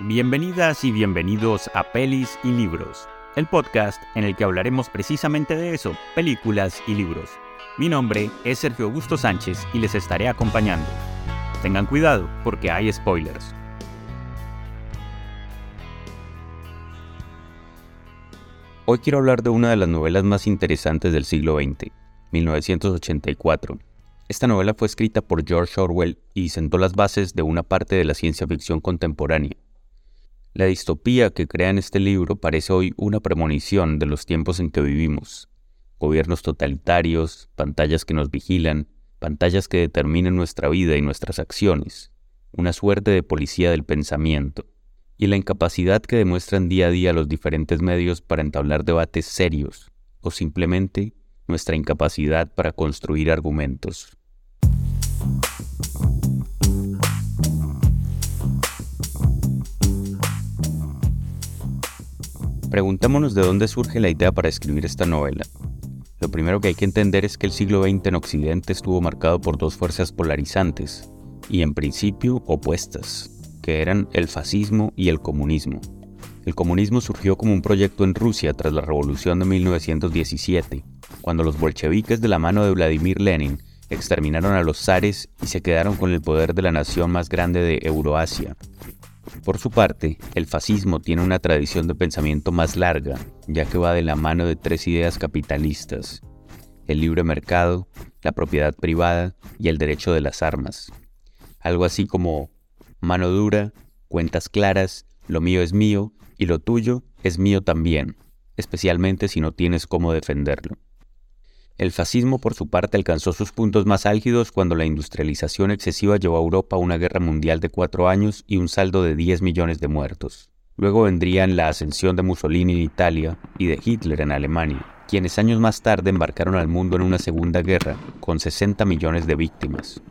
Bienvenidas y bienvenidos a Pelis y Libros, el podcast en el que hablaremos precisamente de eso, películas y libros. Mi nombre es Sergio Augusto Sánchez y les estaré acompañando. Tengan cuidado porque hay spoilers. Hoy quiero hablar de una de las novelas más interesantes del siglo XX, 1984. Esta novela fue escrita por George Orwell y sentó las bases de una parte de la ciencia ficción contemporánea. La distopía que crea en este libro parece hoy una premonición de los tiempos en que vivimos. Gobiernos totalitarios, pantallas que nos vigilan, pantallas que determinan nuestra vida y nuestras acciones, una suerte de policía del pensamiento, y la incapacidad que demuestran día a día los diferentes medios para entablar debates serios, o simplemente nuestra incapacidad para construir argumentos. Preguntémonos de dónde surge la idea para escribir esta novela. Lo primero que hay que entender es que el siglo XX en Occidente estuvo marcado por dos fuerzas polarizantes, y en principio opuestas, que eran el fascismo y el comunismo. El comunismo surgió como un proyecto en Rusia tras la revolución de 1917, cuando los bolcheviques de la mano de Vladimir Lenin exterminaron a los zares y se quedaron con el poder de la nación más grande de Euroasia, por su parte, el fascismo tiene una tradición de pensamiento más larga, ya que va de la mano de tres ideas capitalistas, el libre mercado, la propiedad privada y el derecho de las armas. Algo así como mano dura, cuentas claras, lo mío es mío y lo tuyo es mío también, especialmente si no tienes cómo defenderlo. El fascismo, por su parte, alcanzó sus puntos más álgidos cuando la industrialización excesiva llevó a Europa una guerra mundial de cuatro años y un saldo de 10 millones de muertos. Luego vendrían la ascensión de Mussolini en Italia y de Hitler en Alemania, quienes años más tarde embarcaron al mundo en una segunda guerra con 60 millones de víctimas.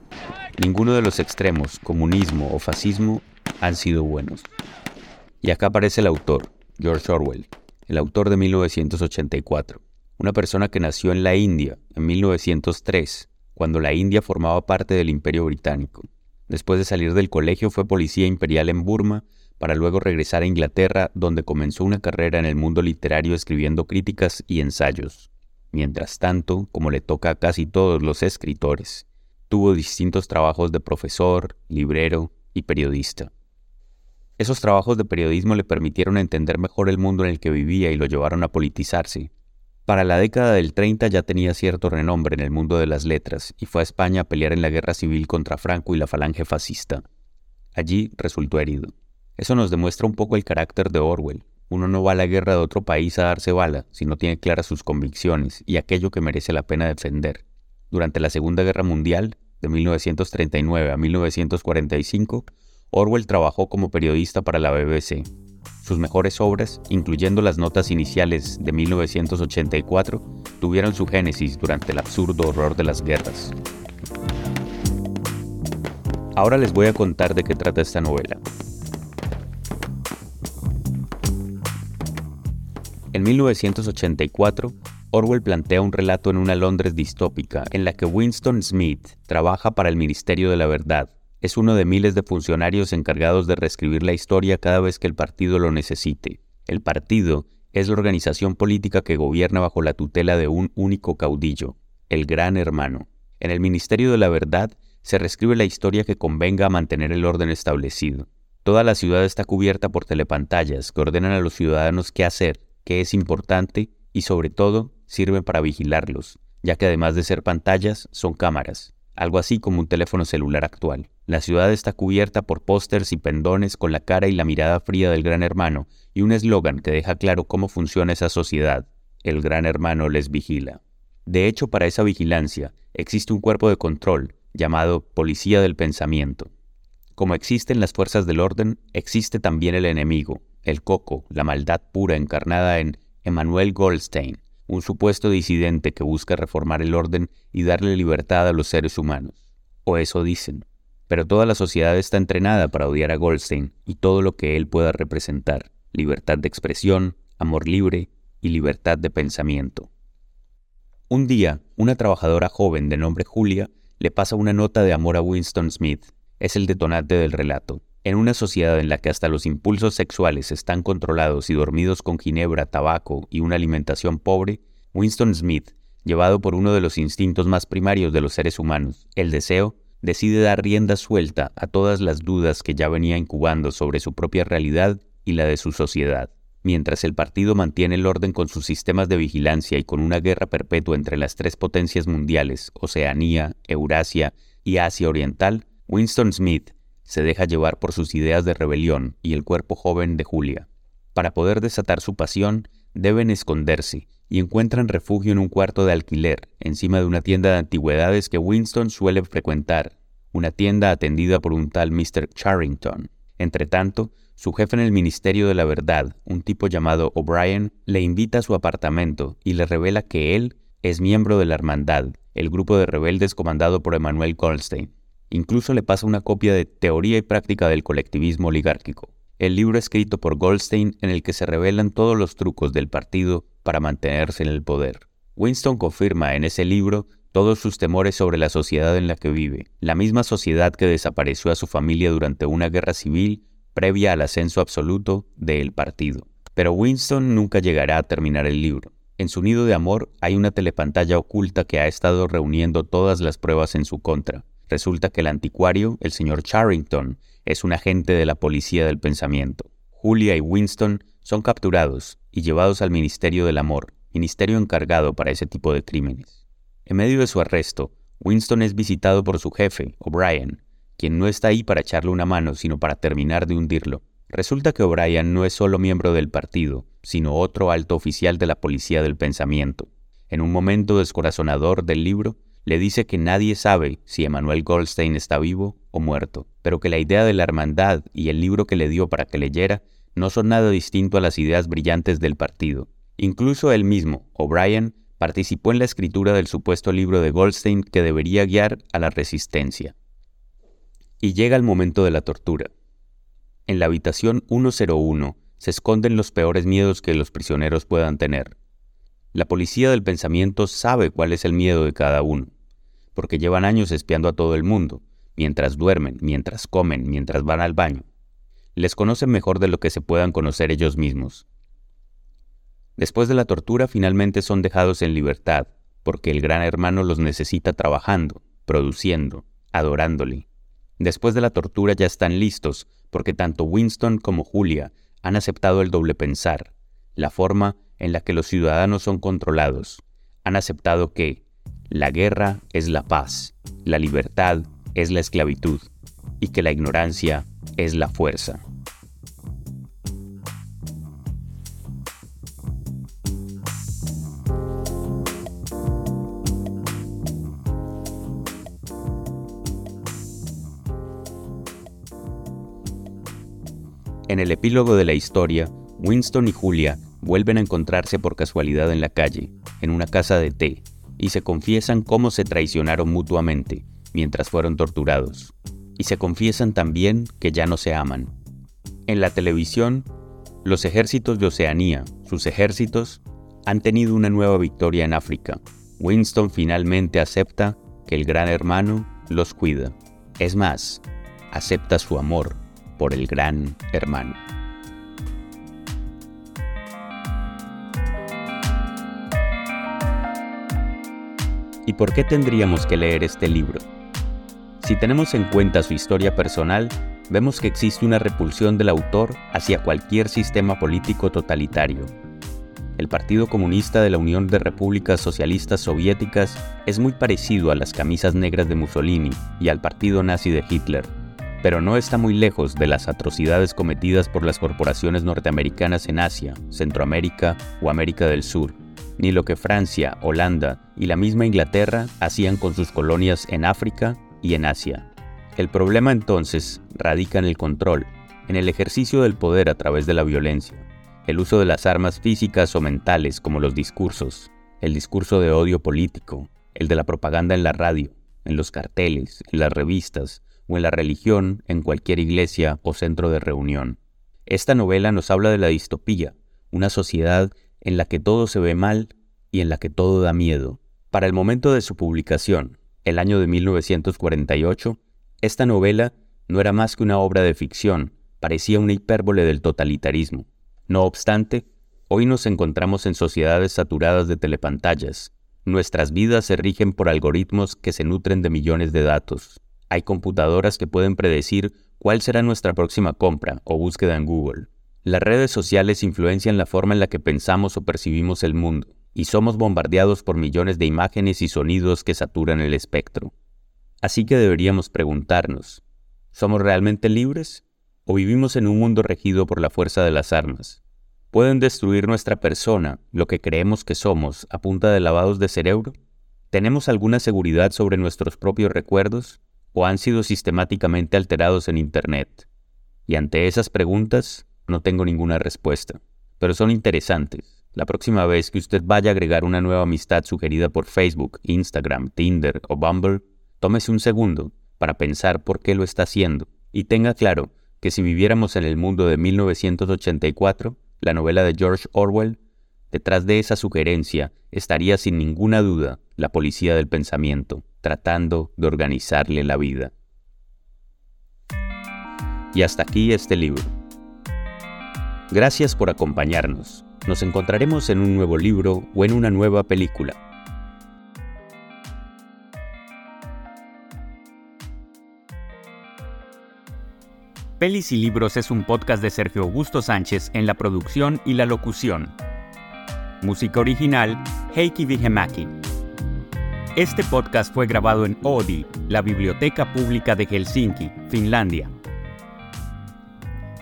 Ninguno de los extremos, comunismo o fascismo, han sido buenos. Y acá aparece el autor, George Orwell, el autor de 1984 una persona que nació en la India en 1903, cuando la India formaba parte del Imperio Británico. Después de salir del colegio fue policía imperial en Burma, para luego regresar a Inglaterra, donde comenzó una carrera en el mundo literario escribiendo críticas y ensayos. Mientras tanto, como le toca a casi todos los escritores, tuvo distintos trabajos de profesor, librero y periodista. Esos trabajos de periodismo le permitieron entender mejor el mundo en el que vivía y lo llevaron a politizarse, para la década del 30 ya tenía cierto renombre en el mundo de las letras y fue a España a pelear en la guerra civil contra Franco y la falange fascista. Allí resultó herido. Eso nos demuestra un poco el carácter de Orwell. Uno no va a la guerra de otro país a darse bala si no tiene claras sus convicciones y aquello que merece la pena defender. Durante la Segunda Guerra Mundial, de 1939 a 1945, Orwell trabajó como periodista para la BBC sus mejores obras, incluyendo las notas iniciales de 1984, tuvieron su génesis durante el absurdo horror de las guerras. Ahora les voy a contar de qué trata esta novela. En 1984, Orwell plantea un relato en una Londres distópica en la que Winston Smith trabaja para el Ministerio de la Verdad, es uno de miles de funcionarios encargados de reescribir la historia cada vez que el partido lo necesite. El partido es la organización política que gobierna bajo la tutela de un único caudillo, el Gran Hermano. En el Ministerio de la Verdad se reescribe la historia que convenga a mantener el orden establecido. Toda la ciudad está cubierta por telepantallas que ordenan a los ciudadanos qué hacer, qué es importante y sobre todo sirven para vigilarlos, ya que además de ser pantallas son cámaras, algo así como un teléfono celular actual. La ciudad está cubierta por pósters y pendones con la cara y la mirada fría del Gran Hermano y un eslogan que deja claro cómo funciona esa sociedad. El Gran Hermano les vigila. De hecho, para esa vigilancia existe un cuerpo de control llamado Policía del Pensamiento. Como existen las fuerzas del orden, existe también el enemigo, el coco, la maldad pura encarnada en Emmanuel Goldstein, un supuesto disidente que busca reformar el orden y darle libertad a los seres humanos. O eso dicen pero toda la sociedad está entrenada para odiar a Goldstein y todo lo que él pueda representar, libertad de expresión, amor libre y libertad de pensamiento. Un día, una trabajadora joven de nombre Julia le pasa una nota de amor a Winston Smith. Es el detonante del relato. En una sociedad en la que hasta los impulsos sexuales están controlados y dormidos con ginebra, tabaco y una alimentación pobre, Winston Smith, llevado por uno de los instintos más primarios de los seres humanos, el deseo, decide dar rienda suelta a todas las dudas que ya venía incubando sobre su propia realidad y la de su sociedad. Mientras el partido mantiene el orden con sus sistemas de vigilancia y con una guerra perpetua entre las tres potencias mundiales, Oceanía, Eurasia y Asia Oriental, Winston Smith se deja llevar por sus ideas de rebelión y el cuerpo joven de Julia. Para poder desatar su pasión, deben esconderse y encuentran refugio en un cuarto de alquiler, encima de una tienda de antigüedades que Winston suele frecuentar, una tienda atendida por un tal Mr. Charrington. Entretanto, su jefe en el Ministerio de la Verdad, un tipo llamado O'Brien, le invita a su apartamento y le revela que él es miembro de la Hermandad, el grupo de rebeldes comandado por Emmanuel Goldstein. Incluso le pasa una copia de Teoría y Práctica del Colectivismo Oligárquico, el libro escrito por Goldstein en el que se revelan todos los trucos del partido para mantenerse en el poder. Winston confirma en ese libro todos sus temores sobre la sociedad en la que vive, la misma sociedad que desapareció a su familia durante una guerra civil previa al ascenso absoluto del partido. Pero Winston nunca llegará a terminar el libro. En su nido de amor hay una telepantalla oculta que ha estado reuniendo todas las pruebas en su contra, Resulta que el anticuario, el señor Charrington, es un agente de la policía del pensamiento. Julia y Winston son capturados y llevados al Ministerio del Amor, ministerio encargado para ese tipo de crímenes. En medio de su arresto, Winston es visitado por su jefe, O'Brien, quien no está ahí para echarle una mano, sino para terminar de hundirlo. Resulta que O'Brien no es solo miembro del partido, sino otro alto oficial de la policía del pensamiento. En un momento descorazonador del libro, le dice que nadie sabe si Emanuel Goldstein está vivo o muerto, pero que la idea de la hermandad y el libro que le dio para que leyera no son nada distinto a las ideas brillantes del partido. Incluso él mismo, O'Brien, participó en la escritura del supuesto libro de Goldstein que debería guiar a la resistencia. Y llega el momento de la tortura. En la habitación 101 se esconden los peores miedos que los prisioneros puedan tener. La policía del pensamiento sabe cuál es el miedo de cada uno porque llevan años espiando a todo el mundo, mientras duermen, mientras comen, mientras van al baño. Les conocen mejor de lo que se puedan conocer ellos mismos. Después de la tortura finalmente son dejados en libertad, porque el gran hermano los necesita trabajando, produciendo, adorándole. Después de la tortura ya están listos, porque tanto Winston como Julia han aceptado el doble pensar, la forma en la que los ciudadanos son controlados. Han aceptado que, la guerra es la paz, la libertad es la esclavitud y que la ignorancia es la fuerza. En el epílogo de la historia, Winston y Julia vuelven a encontrarse por casualidad en la calle, en una casa de té, y se confiesan cómo se traicionaron mutuamente mientras fueron torturados. Y se confiesan también que ya no se aman. En la televisión, los ejércitos de Oceanía, sus ejércitos, han tenido una nueva victoria en África. Winston finalmente acepta que el gran hermano los cuida. Es más, acepta su amor por el gran hermano. ¿Y por qué tendríamos que leer este libro? Si tenemos en cuenta su historia personal, vemos que existe una repulsión del autor hacia cualquier sistema político totalitario. El Partido Comunista de la Unión de Repúblicas Socialistas Soviéticas es muy parecido a las camisas negras de Mussolini y al partido nazi de Hitler, pero no está muy lejos de las atrocidades cometidas por las corporaciones norteamericanas en Asia, Centroamérica o América del Sur ni lo que Francia, Holanda y la misma Inglaterra hacían con sus colonias en África y en Asia. El problema entonces radica en el control, en el ejercicio del poder a través de la violencia, el uso de las armas físicas o mentales como los discursos, el discurso de odio político, el de la propaganda en la radio, en los carteles, en las revistas o en la religión en cualquier iglesia o centro de reunión. Esta novela nos habla de la distopía, una sociedad en la que todo se ve mal y en la que todo da miedo. Para el momento de su publicación, el año de 1948, esta novela no era más que una obra de ficción, parecía una hipérbole del totalitarismo. No obstante, hoy nos encontramos en sociedades saturadas de telepantallas. Nuestras vidas se rigen por algoritmos que se nutren de millones de datos. Hay computadoras que pueden predecir cuál será nuestra próxima compra o búsqueda en Google. Las redes sociales influencian la forma en la que pensamos o percibimos el mundo, y somos bombardeados por millones de imágenes y sonidos que saturan el espectro. Así que deberíamos preguntarnos, ¿somos realmente libres? ¿O vivimos en un mundo regido por la fuerza de las armas? ¿Pueden destruir nuestra persona, lo que creemos que somos, a punta de lavados de cerebro? ¿Tenemos alguna seguridad sobre nuestros propios recuerdos? ¿O han sido sistemáticamente alterados en Internet? Y ante esas preguntas, no tengo ninguna respuesta. Pero son interesantes. La próxima vez que usted vaya a agregar una nueva amistad sugerida por Facebook, Instagram, Tinder o Bumble, tómese un segundo para pensar por qué lo está haciendo y tenga claro que si viviéramos en el mundo de 1984, la novela de George Orwell, detrás de esa sugerencia estaría sin ninguna duda la policía del pensamiento, tratando de organizarle la vida. Y hasta aquí este libro. Gracias por acompañarnos. Nos encontraremos en un nuevo libro o en una nueva película. Pelis y Libros es un podcast de Sergio Augusto Sánchez en la producción y la locución. Música original, Heikki Vihemaki. Este podcast fue grabado en Oodi, la Biblioteca Pública de Helsinki, Finlandia.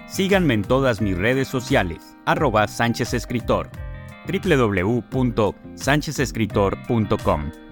Síganme en todas mis redes sociales, arroba Sánchez Escritor, www.sanchezescritor.com.